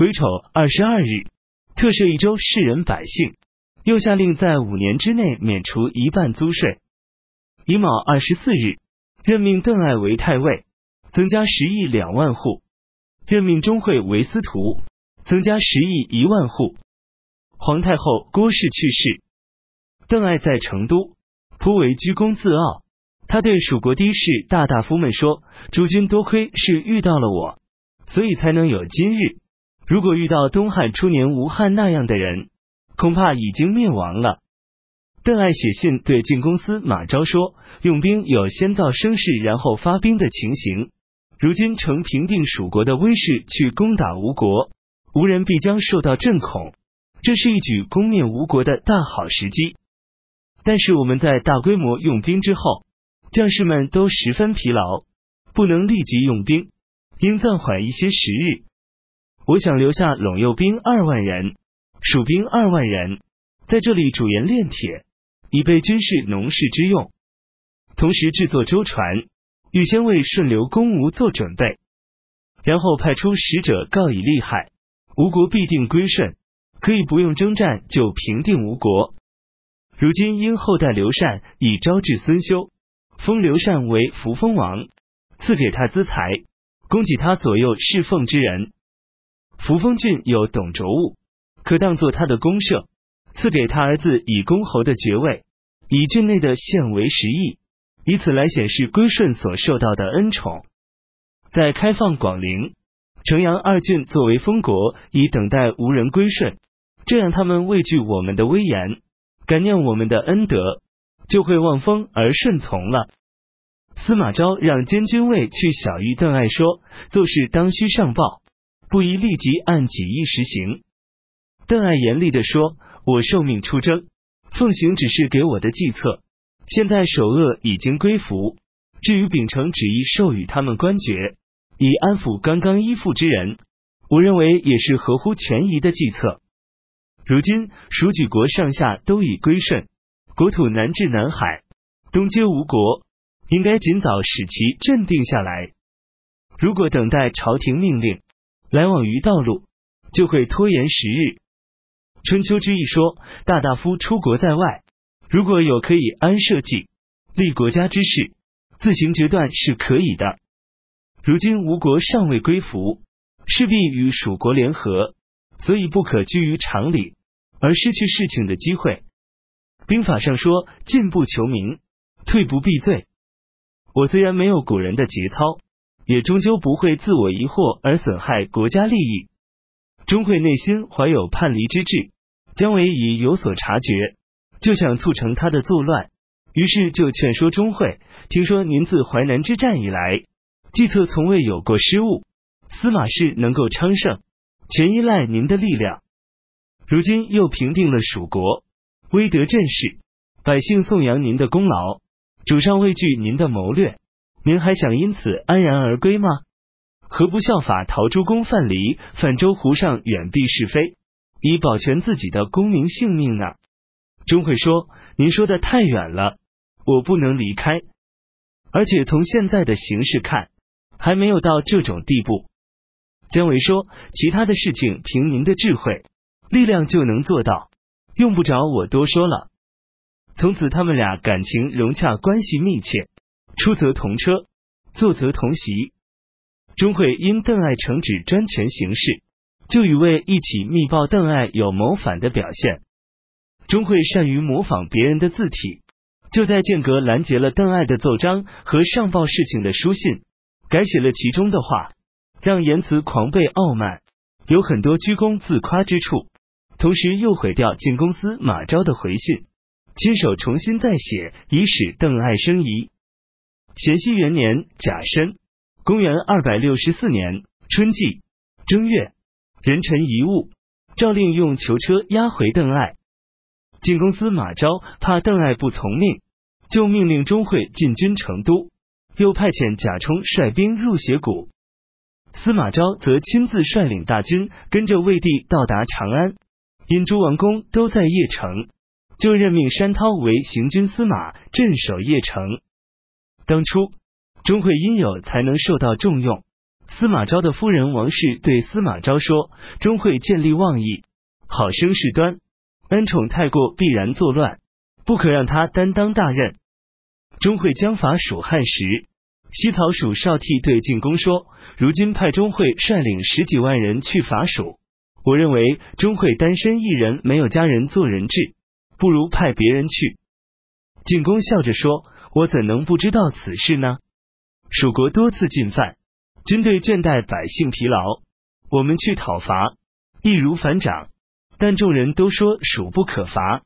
癸丑二十二日，特赦一州士人百姓，又下令在五年之内免除一半租税。乙卯二十四日，任命邓艾为太尉，增加十亿两万户；任命钟会为司徒，增加十亿一万户。皇太后郭氏去世，邓艾在成都，颇为居功自傲。他对蜀国的士大大夫们说：“诸君多亏是遇到了我，所以才能有今日。如果遇到东汉初年吴汉那样的人，恐怕已经灭亡了。”邓艾写信对进公司马昭说：“用兵有先造声势，然后发兵的情形。如今乘平定蜀国的威势去攻打吴国，吴人必将受到震恐。”这是一举攻灭吴国的大好时机，但是我们在大规模用兵之后，将士们都十分疲劳，不能立即用兵，应暂缓一些时日。我想留下陇右兵二万人，蜀兵二万人，在这里主盐炼铁，以备军事农事之用，同时制作舟船，预先为顺流攻吴做准备，然后派出使者告以利害，吴国必定归顺。可以不用征战就平定吴国。如今因后代刘禅已招致孙休，封刘禅为扶风王，赐给他资财，供给他左右侍奉之人。扶风郡有董卓物，可当作他的公社，赐给他儿子以公侯的爵位，以郡内的县为十邑，以此来显示归顺所受到的恩宠。在开放广陵、城阳二郡作为封国，以等待无人归顺。这样，他们畏惧我们的威严，感念我们的恩德，就会望风而顺从了。司马昭让监军卫去小谕邓艾说：“做事当须上报，不宜立即按己意实行。”邓艾严厉的说：“我受命出征，奉行只是给我的计策。现在首恶已经归服，至于秉承旨意授予他们官爵，以安抚刚刚依附之人，我认为也是合乎权宜的计策。”如今蜀举国上下都已归顺，国土南至南海，东接吴国，应该尽早使其镇定下来。如果等待朝廷命令，来往于道路，就会拖延时日。春秋之意说，大大夫出国在外，如果有可以安社稷、立国家之事，自行决断是可以的。如今吴国尚未归服，势必与蜀国联合，所以不可拘于常理。而失去事情的机会。兵法上说：“进不求名，退不避罪。”我虽然没有古人的节操，也终究不会自我疑惑而损害国家利益。钟会内心怀有叛离之志，姜维已有所察觉，就想促成他的作乱，于是就劝说钟会：“听说您自淮南之战以来，计策从未有过失误，司马氏能够昌盛，全依赖您的力量。”如今又平定了蜀国，威德振势，百姓颂扬您的功劳，主上畏惧您的谋略，您还想因此安然而归吗？何不效法陶朱公范蠡，泛舟湖上远避是非，以保全自己的功名性命呢？钟会说：“您说的太远了，我不能离开。而且从现在的形势看，还没有到这种地步。”姜维说：“其他的事情凭您的智慧。”力量就能做到，用不着我多说了。从此，他们俩感情融洽，关系密切，出则同车，坐则同席。钟会因邓艾承旨专权行事，就与魏一起密报邓艾有谋反的表现。钟会善于模仿别人的字体，就在间隔拦截了邓艾的奏章和上报事情的书信，改写了其中的话，让言辞狂悖傲慢，有很多居功自夸之处。同时又毁掉进公司马昭的回信，亲手重新再写，以使邓艾生疑。咸熙元年甲申，公元二百六十四年春季正月，人臣遗物，诏令用囚车押回邓艾。进公司马昭怕邓艾不从命，就命令钟会进军成都，又派遣贾充率兵入斜谷。司马昭则亲自率领大军，跟着魏帝到达长安。因诸王公都在邺城，就任命山涛为行军司马，镇守邺城。当初钟会因有才能受到重用，司马昭的夫人王氏对司马昭说：“钟会见利忘义，好生事端，恩宠太过，必然作乱，不可让他担当大任。”钟会将伐蜀汉时，西曹蜀少替对晋公说：“如今派钟会率领十几万人去伐蜀，我认为钟会单身一人，没有家人做人质，不如派别人去。”晋公笑着说：“我怎能不知道此事呢？蜀国多次进犯。”军队倦怠，百姓疲劳，我们去讨伐，易如反掌。但众人都说蜀不可伐。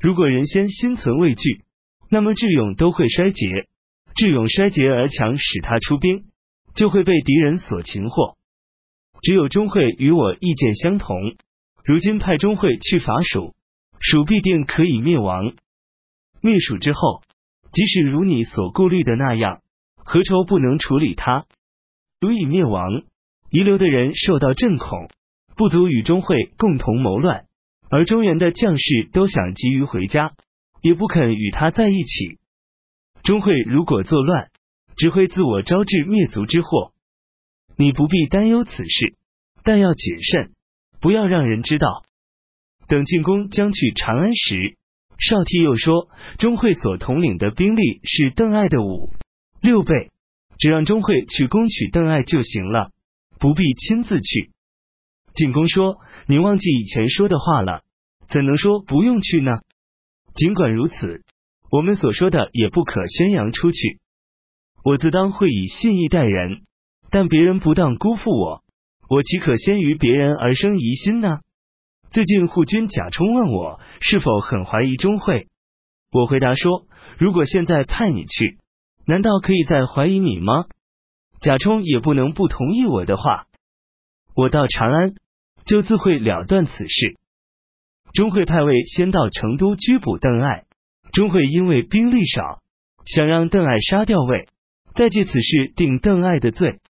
如果人先心存畏惧，那么智勇都会衰竭。智勇衰竭而强，使他出兵，就会被敌人所擒获。只有钟会与我意见相同，如今派钟会去伐蜀，蜀必定可以灭亡。灭蜀之后，即使如你所顾虑的那样，何愁不能处理他？足以灭亡，遗留的人受到震恐，不足与钟会共同谋乱。而中原的将士都想急于回家，也不肯与他在一起。钟会如果作乱，只会自我招致灭族之祸。你不必担忧此事，但要谨慎，不要让人知道。等进攻将去长安时，少替又说，钟会所统领的兵力是邓艾的五六倍。只让钟会去攻取邓艾就行了，不必亲自去。晋公说：“你忘记以前说的话了，怎能说不用去呢？尽管如此，我们所说的也不可宣扬出去。我自当会以信义待人，但别人不当辜负我，我岂可先于别人而生疑心呢？”最近护军贾充问我是否很怀疑钟会，我回答说：“如果现在派你去。”难道可以再怀疑你吗？贾充也不能不同意我的话。我到长安就自会了断此事。钟会派位先到成都拘捕邓艾。钟会因为兵力少，想让邓艾杀掉魏，再借此事定邓艾的罪。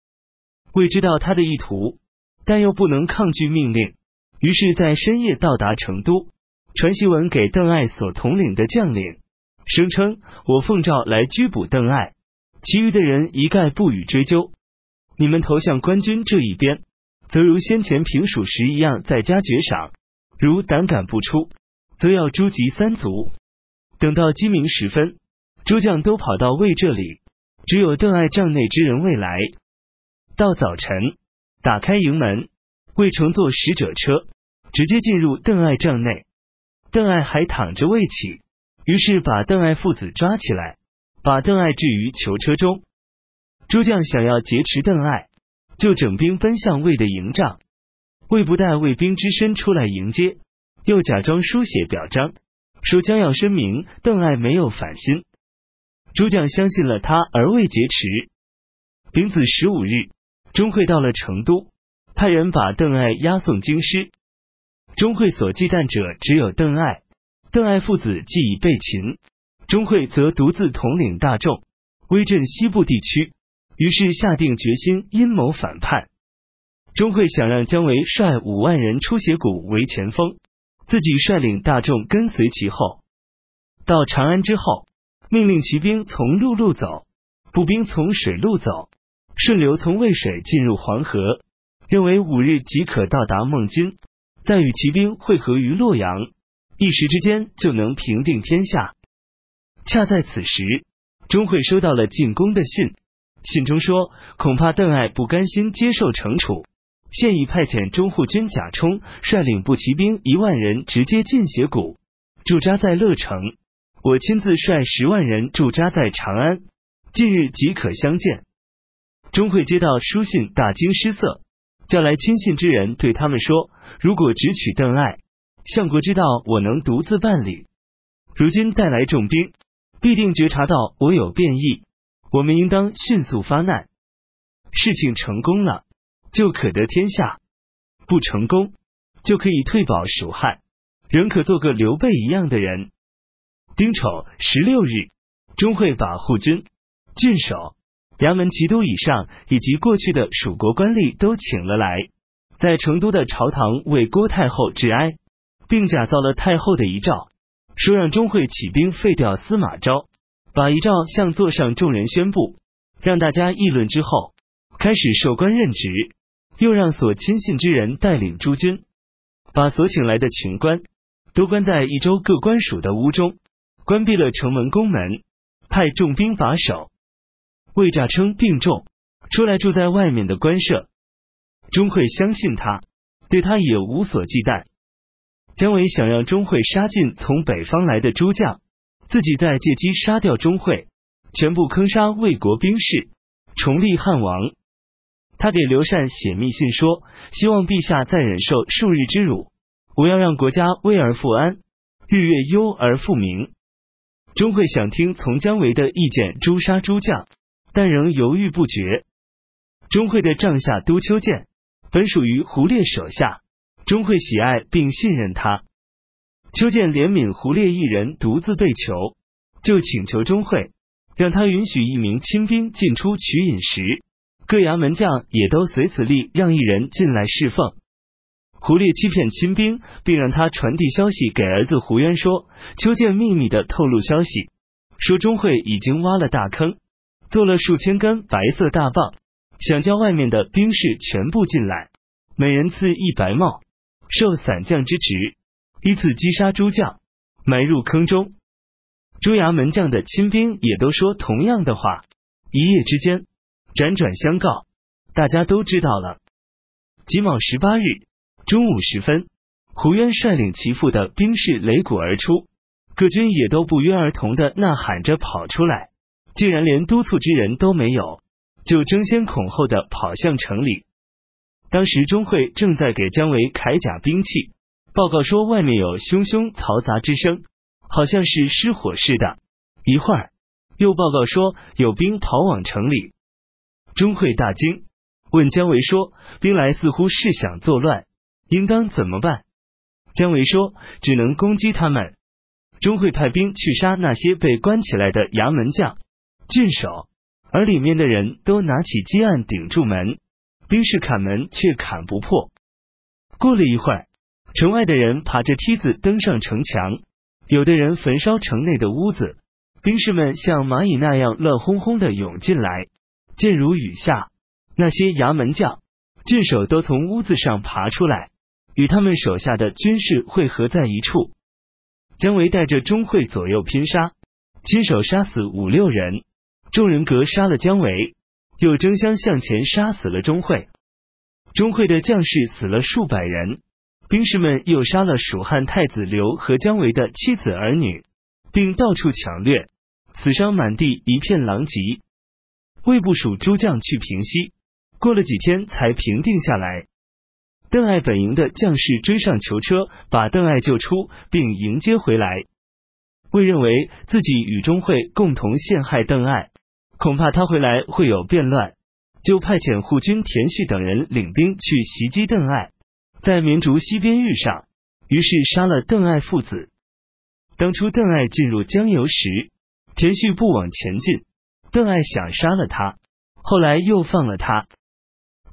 魏知道他的意图，但又不能抗拒命令，于是，在深夜到达成都，传檄文给邓艾所统领的将领。声称我奉诏来拘捕邓艾，其余的人一概不予追究。你们投向官军这一边，则如先前平蜀时一样，在家爵赏；如胆敢不出，则要诛及三族。等到鸡鸣时分，诸将都跑到魏这里，只有邓艾帐内之人未来。到早晨，打开营门，魏乘坐使者车，直接进入邓艾帐内。邓艾还躺着未起。于是把邓艾父子抓起来，把邓艾置于囚车中。诸将想要劫持邓艾，就整兵奔向魏的营帐。魏不带卫兵之身出来迎接，又假装书写表彰，说将要声明邓艾没有反心。诸将相信了他，而未劫持。丙子十五日，钟会到了成都，派人把邓艾押送京师。钟会所忌惮者只有邓艾。邓艾父子既已被擒，钟会则独自统领大众，威震西部地区。于是下定决心阴谋反叛。钟会想让姜维率五万人出斜谷为前锋，自己率领大众跟随其后。到长安之后，命令骑兵从陆路走，步兵从水路走，顺流从渭水进入黄河，认为五日即可到达孟津，再与骑兵会合于洛阳。一时之间就能平定天下。恰在此时，钟会收到了进宫的信，信中说，恐怕邓艾不甘心接受惩处，现已派遣中护军贾充率领步骑兵一万人直接进斜谷，驻扎在乐城。我亲自率十万人驻扎在长安，近日即可相见。钟会接到书信，大惊失色，叫来亲信之人，对他们说：如果只取邓艾。相国知道我能独自办理，如今带来重兵，必定觉察到我有变异，我们应当迅速发难。事情成功了，就可得天下；不成功，就可以退保蜀汉，仍可做个刘备一样的人。丁丑十六日，钟会把护军、郡守、衙门骑都以上以及过去的蜀国官吏都请了来，在成都的朝堂为郭太后致哀。并假造了太后的遗诏，说让钟会起兵废掉司马昭，把遗诏向座上众人宣布，让大家议论之后，开始授官任职，又让所亲信之人带领诸军，把所请来的群官都关在益州各官署的屋中，关闭了城门宫门，派重兵把守。魏诈称病重，出来住在外面的官舍。钟会相信他，对他也无所忌惮。姜维想让钟会杀尽从北方来的诸将，自己再借机杀掉钟会，全部坑杀魏国兵士，重立汉王。他给刘禅写密信说，希望陛下再忍受数日之辱，我要让国家危而复安，日月忧而复明。钟会想听从姜维的意见诛杀诸将，但仍犹豫不决。钟会的帐下都丘建本属于胡烈手下。钟会喜爱并信任他，丘建怜悯胡烈一人独自被囚，就请求钟会让他允许一名亲兵进出取饮食，各衙门将也都随此例让一人进来侍奉。胡烈欺骗亲兵，并让他传递消息给儿子胡渊，说邱建秘密的透露消息，说钟会已经挖了大坑，做了数千根白色大棒，想叫外面的兵士全部进来，每人赐一白帽。受散将之职，依次击杀诸将，埋入坑中。朱衙门将的亲兵也都说同样的话。一夜之间，辗转相告，大家都知道了。己卯十八日中午时分，胡渊率领其父的兵士擂鼓而出，各军也都不约而同的呐喊着跑出来，竟然连督促之人都没有，就争先恐后的跑向城里。当时钟会正在给姜维铠甲兵器，报告说外面有汹汹嘈杂之声，好像是失火似的。一会儿又报告说有兵跑往城里，钟会大惊，问姜维说：“兵来似乎是想作乱，应当怎么办？”姜维说：“只能攻击他们。”钟会派兵去杀那些被关起来的衙门将、郡守，而里面的人都拿起鸡案顶住门。兵士砍门却砍不破。过了一会儿，城外的人爬着梯子登上城墙，有的人焚烧城内的屋子。兵士们像蚂蚁那样乱哄哄的涌进来，箭如雨下。那些衙门将、郡守都从屋子上爬出来，与他们手下的军士汇合在一处。姜维带着钟会左右拼杀，亲手杀死五六人，众人格杀了姜维。又争相向前杀死了钟会，钟会的将士死了数百人，兵士们又杀了蜀汉太子刘和姜维的妻子儿女，并到处抢掠，死伤满地，一片狼藉。魏部署诸将去平息，过了几天才平定下来。邓艾本营的将士追上囚车，把邓艾救出，并迎接回来。魏认为自己与钟会共同陷害邓艾。恐怕他回来会有变乱，就派遣护军田旭等人领兵去袭击邓艾，在绵竹西边遇上，于是杀了邓艾父子。当初邓艾进入江油时，田旭不往前进，邓艾想杀了他，后来又放了他。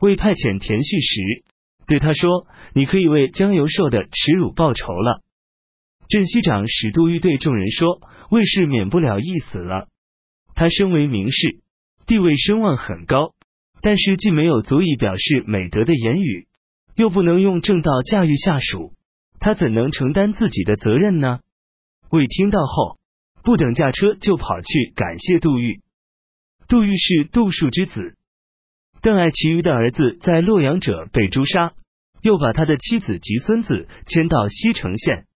为派遣田旭时，对他说：“你可以为江油受的耻辱报仇了。”镇西长史杜预对众人说：“魏氏免不了一死了。”他身为名士，地位声望很高，但是既没有足以表示美德的言语，又不能用正道驾驭下属，他怎能承担自己的责任呢？魏听到后，不等驾车就跑去感谢杜预。杜预是杜树之子，邓艾其余的儿子在洛阳者被诛杀，又把他的妻子及孙子迁到西城县。